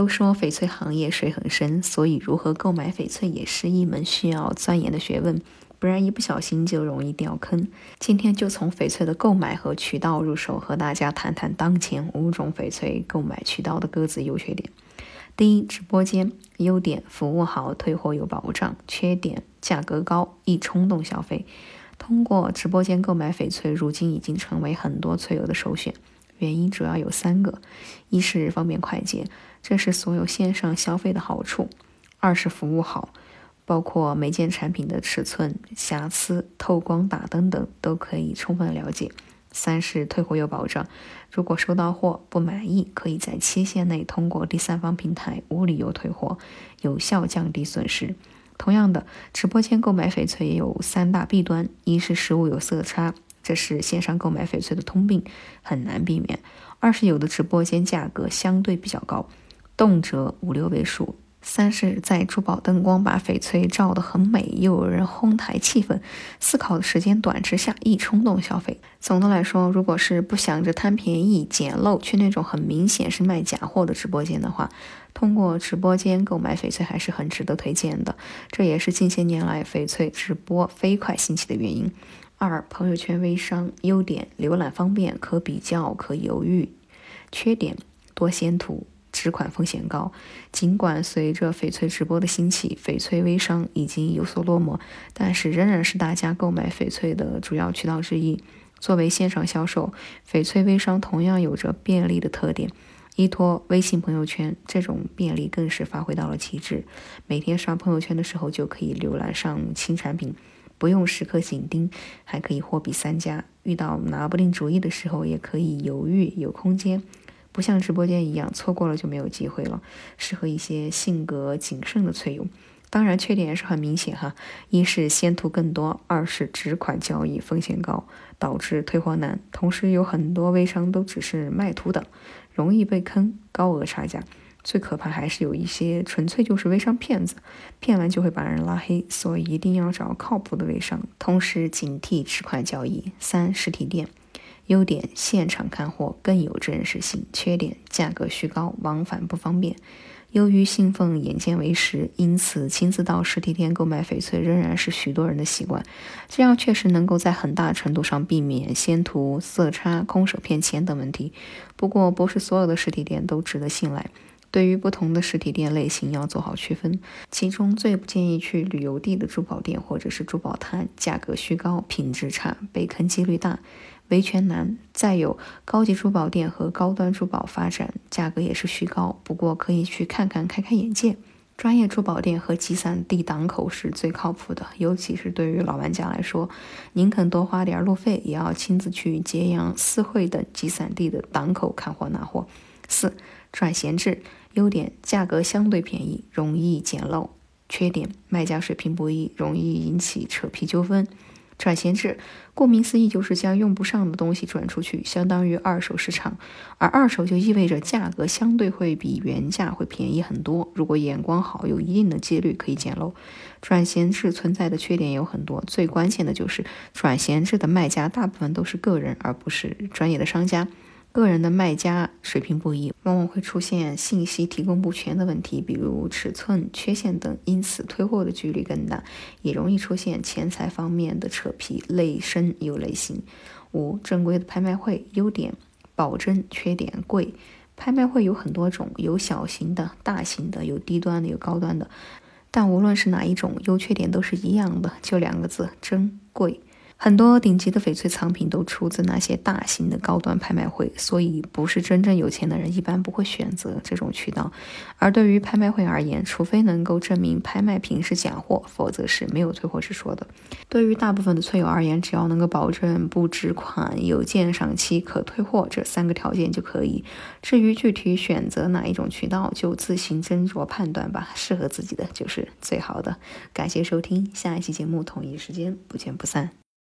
都说翡翠行业水很深，所以如何购买翡翠也是一门需要钻研的学问，不然一不小心就容易掉坑。今天就从翡翠的购买和渠道入手，和大家谈谈当前五种翡翠购买渠道的各自优缺点。第一，直播间优点：服务好，退货有保障；缺点：价格高，易冲动消费。通过直播间购买翡翠，如今已经成为很多翠友的首选。原因主要有三个：一是方便快捷，这是所有线上消费的好处；二是服务好，包括每件产品的尺寸、瑕疵、透光、打灯等都可以充分了解；三是退货有保障，如果收到货不满意，可以在期限内通过第三方平台无理由退货，有效降低损失。同样的，直播间购买翡翠也有三大弊端：一是实物有色差。这是线上购买翡翠的通病，很难避免。二是有的直播间价格相对比较高，动辄五六位数。三是在珠宝灯光把翡翠照得很美，又有人哄抬气氛，思考的时间短之下易冲动消费。总的来说，如果是不想着贪便宜、捡漏，去那种很明显是卖假货的直播间的话，通过直播间购买翡翠还是很值得推荐的。这也是近些年来翡翠直播飞快兴起的原因。二、朋友圈微商优点：浏览方便，可比较，可犹豫；缺点：多先图，直款风险高。尽管随着翡翠直播的兴起，翡翠微商已经有所落寞，但是仍然是大家购买翡翠的主要渠道之一。作为线上销售，翡翠微商同样有着便利的特点。依托微信朋友圈，这种便利更是发挥到了极致。每天刷朋友圈的时候，就可以浏览上新产品。不用时刻紧盯，还可以货比三家。遇到拿不定主意的时候，也可以犹豫，有空间。不像直播间一样，错过了就没有机会了。适合一些性格谨慎的翠友。当然，缺点也是很明显哈。一是先图更多，二是直款交易风险高，导致退货难。同时，有很多微商都只是卖图的，容易被坑，高额差价。最可怕还是有一些纯粹就是微商骗子，骗完就会把人拉黑，所以一定要找靠谱的微商，同时警惕持款交易。三、实体店优点：现场看货更有真实性；缺点：价格虚高，往返不方便。由于信奉眼见为实，因此亲自到实体店购买翡翠仍然是许多人的习惯。这样确实能够在很大程度上避免先图、色差、空手骗钱等问题。不过，不是所有的实体店都值得信赖。对于不同的实体店类型要做好区分，其中最不建议去旅游地的珠宝店或者是珠宝摊，价格虚高，品质差，被坑几率大，维权难。再有高级珠宝店和高端珠宝发展，价格也是虚高，不过可以去看看，开开眼界。专业珠宝店和集散地档口是最靠谱的，尤其是对于老玩家来说，宁肯多花点路费，也要亲自去揭阳、四惠等集散地的档口看货拿货。四转闲置。优点：价格相对便宜，容易捡漏；缺点：卖家水平不一，容易引起扯皮纠纷。转闲置，顾名思义就是将用不上的东西转出去，相当于二手市场。而二手就意味着价格相对会比原价会便宜很多。如果眼光好，有一定的几率可以捡漏。转闲置存在的缺点有很多，最关键的就是转闲置的卖家大部分都是个人，而不是专业的商家。个人的卖家水平不一，往往会出现信息提供不全的问题，比如尺寸缺陷等，因此退货的几率更大，也容易出现钱财方面的扯皮，累身又累心。五、正规的拍卖会优点保真，缺点贵。拍卖会有很多种，有小型的、大型的，有低端的，有高端的，但无论是哪一种，优缺点都是一样的，就两个字：珍贵。很多顶级的翡翠藏品都出自那些大型的高端拍卖会，所以不是真正有钱的人一般不会选择这种渠道。而对于拍卖会而言，除非能够证明拍卖品是假货，否则是没有退货之说的。对于大部分的翠友而言，只要能够保证不止款、有鉴赏期、可退货这三个条件就可以。至于具体选择哪一种渠道，就自行斟酌判断吧。适合自己的就是最好的。感谢收听，下一期节目同一时间不见不散。